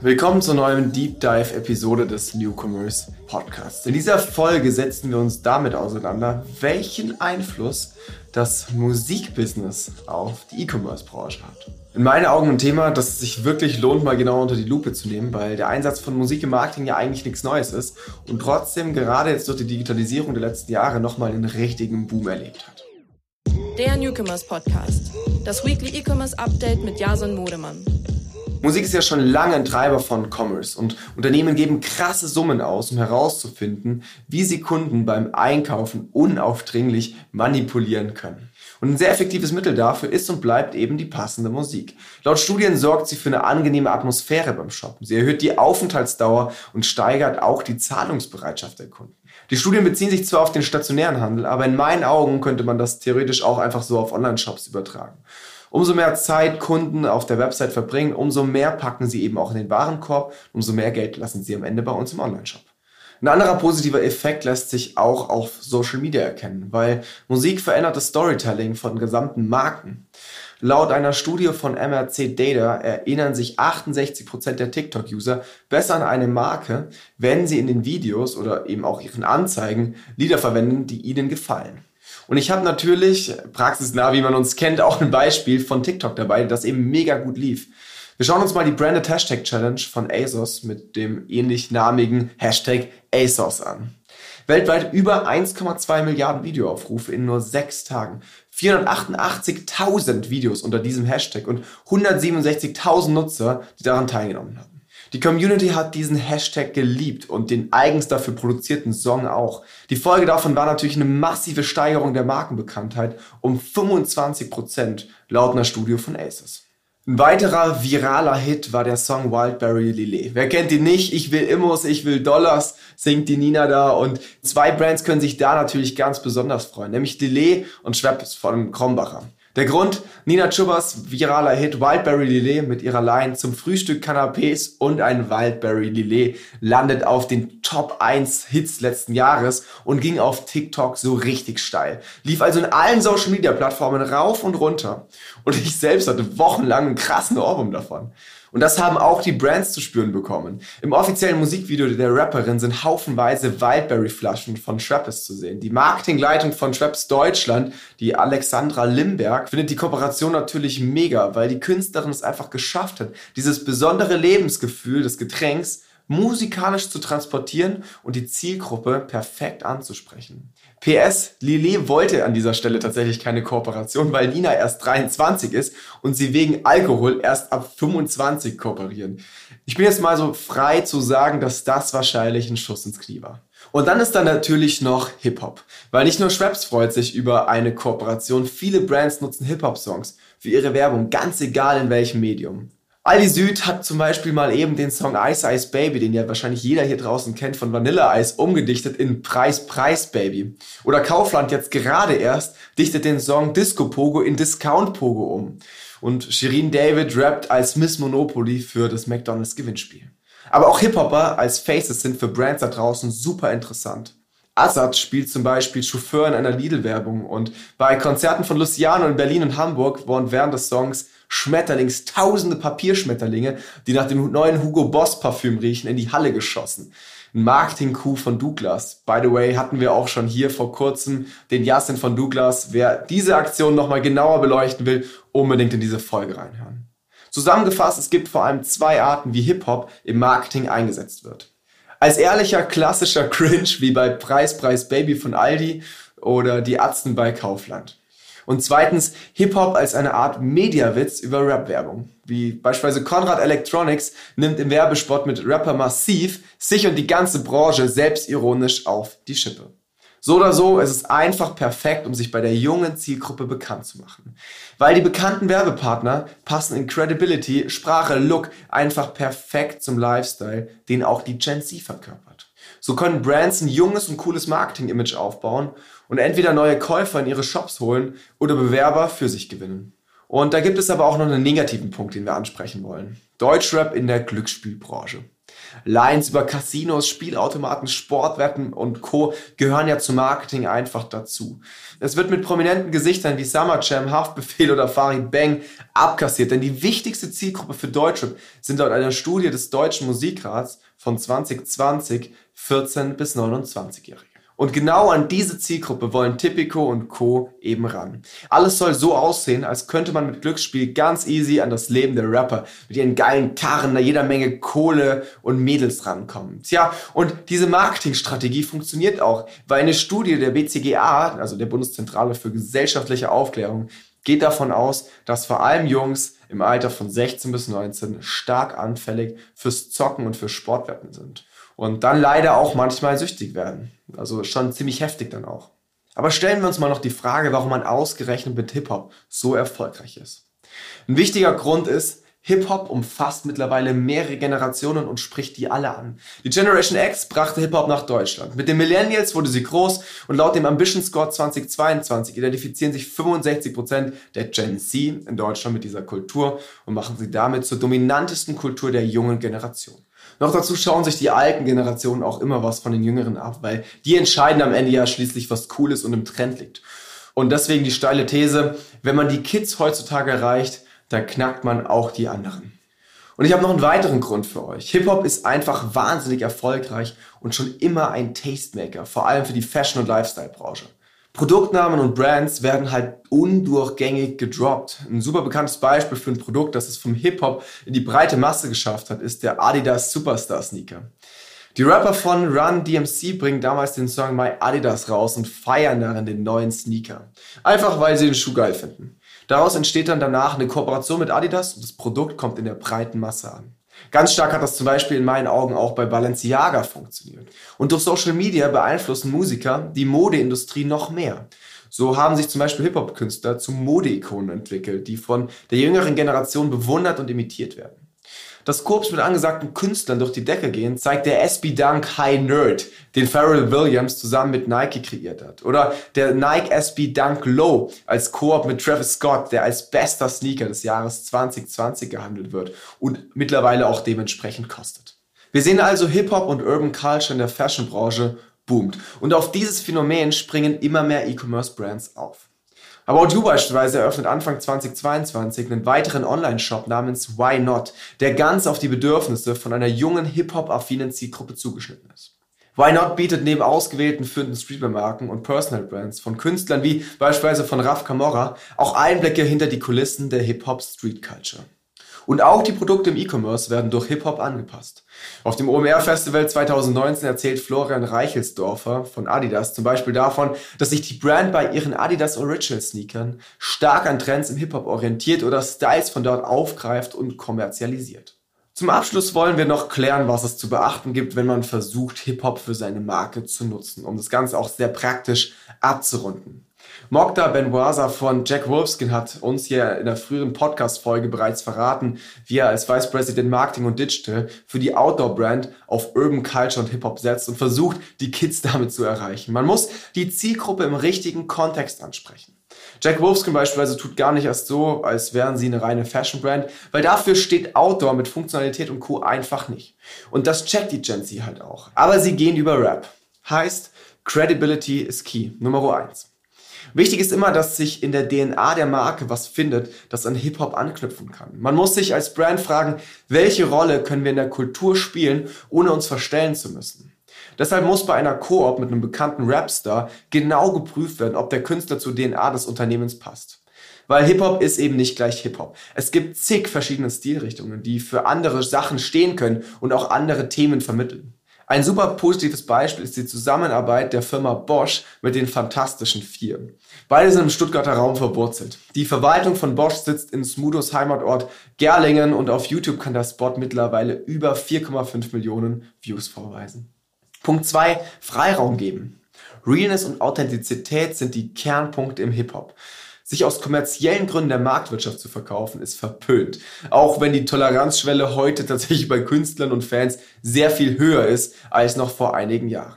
Willkommen zur neuen Deep Dive Episode des Newcomers Podcasts. In dieser Folge setzen wir uns damit auseinander, welchen Einfluss das Musikbusiness auf die E-Commerce Branche hat. In meinen Augen ein Thema, das sich wirklich lohnt, mal genau unter die Lupe zu nehmen, weil der Einsatz von Musik im Marketing ja eigentlich nichts Neues ist und trotzdem gerade jetzt durch die Digitalisierung der letzten Jahre nochmal einen richtigen Boom erlebt hat. Der Newcomers Podcast. Das Weekly E-Commerce Update mit Jason Modemann. Musik ist ja schon lange ein Treiber von Commerce und Unternehmen geben krasse Summen aus, um herauszufinden, wie sie Kunden beim Einkaufen unaufdringlich manipulieren können. Und ein sehr effektives Mittel dafür ist und bleibt eben die passende Musik. Laut Studien sorgt sie für eine angenehme Atmosphäre beim Shoppen. Sie erhöht die Aufenthaltsdauer und steigert auch die Zahlungsbereitschaft der Kunden. Die Studien beziehen sich zwar auf den stationären Handel, aber in meinen Augen könnte man das theoretisch auch einfach so auf Online-Shops übertragen. Umso mehr Zeit Kunden auf der Website verbringen, umso mehr packen sie eben auch in den Warenkorb, umso mehr Geld lassen sie am Ende bei uns im Online-Shop. Ein anderer positiver Effekt lässt sich auch auf Social Media erkennen, weil Musik verändert das Storytelling von gesamten Marken. Laut einer Studie von MRC Data erinnern sich 68% der TikTok-User besser an eine Marke, wenn sie in den Videos oder eben auch ihren Anzeigen Lieder verwenden, die ihnen gefallen. Und ich habe natürlich, praxisnah, wie man uns kennt, auch ein Beispiel von TikTok dabei, das eben mega gut lief. Wir schauen uns mal die Branded Hashtag Challenge von ASOS mit dem ähnlich namigen Hashtag ASOS an. Weltweit über 1,2 Milliarden Videoaufrufe in nur sechs Tagen. 488.000 Videos unter diesem Hashtag und 167.000 Nutzer, die daran teilgenommen haben. Die Community hat diesen Hashtag geliebt und den eigens dafür produzierten Song auch. Die Folge davon war natürlich eine massive Steigerung der Markenbekanntheit um 25% laut einer Studie von Aces. Ein weiterer viraler Hit war der Song Wildberry Lillet. Wer kennt ihn nicht? Ich will Immos, ich will Dollars, singt die Nina da. Und zwei Brands können sich da natürlich ganz besonders freuen, nämlich Lillet und Schweppes von Krombacher. Der Grund, Nina Chubas viraler Hit Wildberry Lillet mit ihrer Line zum Frühstück Canapés und ein Wildberry Lillet landet auf den Top 1 Hits letzten Jahres und ging auf TikTok so richtig steil. Lief also in allen Social Media Plattformen rauf und runter. Und ich selbst hatte wochenlang einen krassen Ohrwurm davon. Und das haben auch die Brands zu spüren bekommen. Im offiziellen Musikvideo der Rapperin sind haufenweise Wildberry-Flaschen von Schweppes zu sehen. Die Marketingleitung von Schweppes Deutschland, die Alexandra Limberg, findet die Kooperation natürlich mega, weil die Künstlerin es einfach geschafft hat, dieses besondere Lebensgefühl des Getränks musikalisch zu transportieren und die Zielgruppe perfekt anzusprechen. PS, Lillet wollte an dieser Stelle tatsächlich keine Kooperation, weil Nina erst 23 ist und sie wegen Alkohol erst ab 25 kooperieren. Ich bin jetzt mal so frei zu sagen, dass das wahrscheinlich ein Schuss ins Knie war. Und dann ist da natürlich noch Hip-Hop. Weil nicht nur Schweppes freut sich über eine Kooperation, viele Brands nutzen Hip-Hop-Songs für ihre Werbung, ganz egal in welchem Medium. Aldi Süd hat zum Beispiel mal eben den Song Ice Ice Baby, den ja wahrscheinlich jeder hier draußen kennt von Vanilla Ice, umgedichtet in Preis Preis Baby. Oder Kaufland jetzt gerade erst dichtet den Song Disco Pogo in Discount Pogo um. Und Shirin David rappt als Miss Monopoly für das McDonald's Gewinnspiel. Aber auch Hip-Hopper als Faces sind für Brands da draußen super interessant. Assad spielt zum Beispiel Chauffeur in einer Lidl-Werbung und bei Konzerten von Luciano in Berlin und Hamburg wurden während des Songs Schmetterlings, tausende Papierschmetterlinge, die nach dem neuen Hugo Boss Parfüm riechen, in die Halle geschossen. Ein Marketing-Coup von Douglas. By the way, hatten wir auch schon hier vor kurzem den Jasin von Douglas. Wer diese Aktion nochmal genauer beleuchten will, unbedingt in diese Folge reinhören. Zusammengefasst, es gibt vor allem zwei Arten, wie Hip-Hop im Marketing eingesetzt wird. Als ehrlicher, klassischer Cringe, wie bei Preis, Preis Baby von Aldi oder die Atzen bei Kaufland. Und zweitens Hip-Hop als eine Art Mediawitz über Rap-Werbung. Wie beispielsweise Conrad Electronics nimmt im Werbespot mit Rapper Massiv sich und die ganze Branche selbstironisch auf die Schippe. So oder so, es ist einfach perfekt, um sich bei der jungen Zielgruppe bekannt zu machen. Weil die bekannten Werbepartner passen in Credibility, Sprache, Look einfach perfekt zum Lifestyle, den auch die Gen Z verkörpert. So können Brands ein junges und cooles Marketing-Image aufbauen und entweder neue Käufer in ihre Shops holen oder Bewerber für sich gewinnen. Und da gibt es aber auch noch einen negativen Punkt, den wir ansprechen wollen. Deutschrap in der Glücksspielbranche. Lines über Casinos, Spielautomaten, Sportwetten und Co. gehören ja zum Marketing einfach dazu. Es wird mit prominenten Gesichtern wie Summer Jam, Haftbefehl oder Farid Bang abkassiert, denn die wichtigste Zielgruppe für Deutschrap sind laut einer Studie des Deutschen Musikrats von 2020 14 bis 29-Jährige. Und genau an diese Zielgruppe wollen Tipico und Co. eben ran. Alles soll so aussehen, als könnte man mit Glücksspiel ganz easy an das Leben der Rapper mit ihren geilen Karren, da jeder Menge Kohle und Mädels rankommen. Tja, und diese Marketingstrategie funktioniert auch, weil eine Studie der BCGA, also der Bundeszentrale für gesellschaftliche Aufklärung, geht davon aus, dass vor allem Jungs im Alter von 16 bis 19 stark anfällig fürs Zocken und für Sportwetten sind und dann leider auch manchmal süchtig werden. Also schon ziemlich heftig dann auch. Aber stellen wir uns mal noch die Frage, warum man ausgerechnet mit Hip-Hop so erfolgreich ist. Ein wichtiger Grund ist, Hip-Hop umfasst mittlerweile mehrere Generationen und spricht die alle an. Die Generation X brachte Hip-Hop nach Deutschland. Mit den Millennials wurde sie groß und laut dem Ambition Score 2022 identifizieren sich 65% der Gen Z in Deutschland mit dieser Kultur und machen sie damit zur dominantesten Kultur der jungen Generation. Noch dazu schauen sich die alten Generationen auch immer was von den Jüngeren ab, weil die entscheiden am Ende ja schließlich, was cool ist und im Trend liegt. Und deswegen die steile These, wenn man die Kids heutzutage erreicht, dann knackt man auch die anderen. Und ich habe noch einen weiteren Grund für euch. Hip-Hop ist einfach wahnsinnig erfolgreich und schon immer ein Tastemaker, vor allem für die Fashion- und Lifestyle-Branche. Produktnamen und Brands werden halt undurchgängig gedroppt. Ein super bekanntes Beispiel für ein Produkt, das es vom Hip-Hop in die breite Masse geschafft hat, ist der Adidas Superstar Sneaker. Die Rapper von Run DMC bringen damals den Song My Adidas raus und feiern darin den neuen Sneaker. Einfach weil sie den Schuh geil finden. Daraus entsteht dann danach eine Kooperation mit Adidas und das Produkt kommt in der breiten Masse an. Ganz stark hat das zum Beispiel in meinen Augen auch bei Balenciaga funktioniert. Und durch Social Media beeinflussen Musiker die Modeindustrie noch mehr. So haben sich zum Beispiel Hip-Hop-Künstler zu Modeikonen entwickelt, die von der jüngeren Generation bewundert und imitiert werden. Dass Korps mit angesagten Künstlern durch die Decke gehen, zeigt der SB Dunk High Nerd, den Pharrell Williams zusammen mit Nike kreiert hat. Oder der Nike SB Dunk Low als Koop mit Travis Scott, der als bester Sneaker des Jahres 2020 gehandelt wird und mittlerweile auch dementsprechend kostet. Wir sehen also Hip-Hop und Urban Culture in der Fashionbranche boomt. Und auf dieses Phänomen springen immer mehr E-Commerce-Brands auf. About You beispielsweise eröffnet Anfang 2022 einen weiteren Online-Shop namens Why Not, der ganz auf die Bedürfnisse von einer jungen Hip-Hop-affinen Zielgruppe zugeschnitten ist. Why Not bietet neben ausgewählten führenden Streetwear-Marken und Personal-Brands von Künstlern wie beispielsweise von Raf Camorra auch Einblicke hinter die Kulissen der Hip-Hop-Street-Culture. Und auch die Produkte im E-Commerce werden durch Hip-Hop angepasst. Auf dem OMR-Festival 2019 erzählt Florian Reichelsdorfer von Adidas zum Beispiel davon, dass sich die Brand bei ihren Adidas Original Sneakern stark an Trends im Hip-Hop orientiert oder Styles von dort aufgreift und kommerzialisiert. Zum Abschluss wollen wir noch klären, was es zu beachten gibt, wenn man versucht, Hip-Hop für seine Marke zu nutzen, um das Ganze auch sehr praktisch abzurunden. Mokta Benwaza von Jack Wolfskin hat uns hier in der früheren Podcast-Folge bereits verraten, wie er als Vice President Marketing und Digital für die Outdoor-Brand auf Urban Culture und Hip-Hop setzt und versucht, die Kids damit zu erreichen. Man muss die Zielgruppe im richtigen Kontext ansprechen. Jack Wolfskin beispielsweise tut gar nicht erst so, als wären sie eine reine Fashion-Brand, weil dafür steht Outdoor mit Funktionalität und Co. einfach nicht. Und das checkt die Gen Z halt auch. Aber sie gehen über Rap. Heißt, Credibility ist key. Nummer eins. Wichtig ist immer, dass sich in der DNA der Marke was findet, das an Hip-Hop anknüpfen kann. Man muss sich als Brand fragen, welche Rolle können wir in der Kultur spielen, ohne uns verstellen zu müssen. Deshalb muss bei einer Koop mit einem bekannten Rapstar genau geprüft werden, ob der Künstler zur DNA des Unternehmens passt. Weil Hip-Hop ist eben nicht gleich Hip-Hop. Es gibt zig verschiedene Stilrichtungen, die für andere Sachen stehen können und auch andere Themen vermitteln. Ein super positives Beispiel ist die Zusammenarbeit der Firma Bosch mit den Fantastischen Vier. Beide sind im Stuttgarter Raum verwurzelt. Die Verwaltung von Bosch sitzt in Smudos Heimatort Gerlingen und auf YouTube kann der Spot mittlerweile über 4,5 Millionen Views vorweisen. Punkt 2. Freiraum geben. Realness und Authentizität sind die Kernpunkte im Hip-Hop. Sich aus kommerziellen Gründen der Marktwirtschaft zu verkaufen, ist verpönt. Auch wenn die Toleranzschwelle heute tatsächlich bei Künstlern und Fans sehr viel höher ist als noch vor einigen Jahren.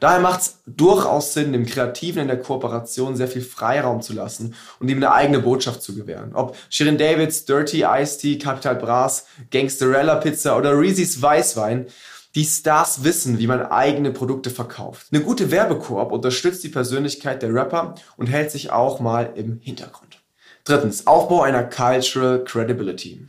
Daher macht es durchaus Sinn, dem Kreativen in der Kooperation sehr viel Freiraum zu lassen und ihm eine eigene Botschaft zu gewähren. Ob Shirin Davids Dirty Iced Tea, Capital Bras, Gangsterella Pizza oder Reese's Weißwein, die Stars wissen, wie man eigene Produkte verkauft. Eine gute Werbekoop unterstützt die Persönlichkeit der Rapper und hält sich auch mal im Hintergrund. Drittens, Aufbau einer Cultural Credibility.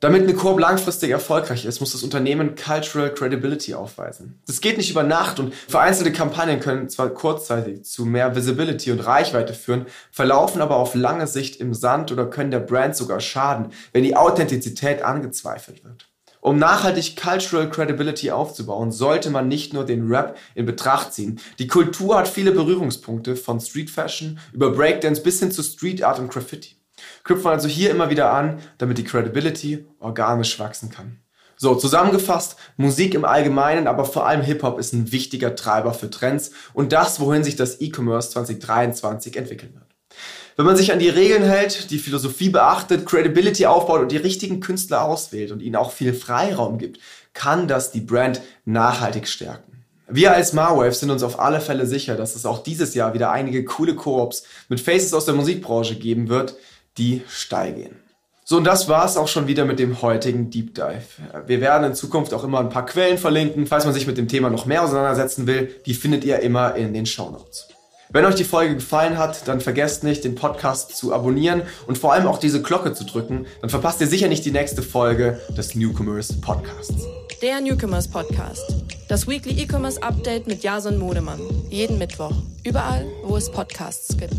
Damit eine Koop langfristig erfolgreich ist, muss das Unternehmen Cultural Credibility aufweisen. Das geht nicht über Nacht und vereinzelte Kampagnen können zwar kurzzeitig zu mehr Visibility und Reichweite führen, verlaufen aber auf lange Sicht im Sand oder können der Brand sogar schaden, wenn die Authentizität angezweifelt wird. Um nachhaltig Cultural Credibility aufzubauen, sollte man nicht nur den Rap in Betracht ziehen. Die Kultur hat viele Berührungspunkte von Street Fashion über Breakdance bis hin zu Street Art und Graffiti. Knüpfen also hier immer wieder an, damit die Credibility organisch wachsen kann. So, zusammengefasst, Musik im Allgemeinen, aber vor allem Hip-Hop ist ein wichtiger Treiber für Trends und das, wohin sich das E-Commerce 2023 entwickeln wird. Wenn man sich an die Regeln hält, die Philosophie beachtet, Credibility aufbaut und die richtigen Künstler auswählt und ihnen auch viel Freiraum gibt, kann das die Brand nachhaltig stärken. Wir als Marwave sind uns auf alle Fälle sicher, dass es auch dieses Jahr wieder einige coole Koops mit Faces aus der Musikbranche geben wird, die steil gehen. So, und das war's auch schon wieder mit dem heutigen Deep Dive. Wir werden in Zukunft auch immer ein paar Quellen verlinken. Falls man sich mit dem Thema noch mehr auseinandersetzen will, die findet ihr immer in den Show Notes. Wenn euch die Folge gefallen hat, dann vergesst nicht, den Podcast zu abonnieren und vor allem auch diese Glocke zu drücken. Dann verpasst ihr sicher nicht die nächste Folge des Newcomers Podcasts. Der Newcomers Podcast. Das Weekly E-Commerce Update mit Jason Modemann. Jeden Mittwoch. Überall, wo es Podcasts gibt.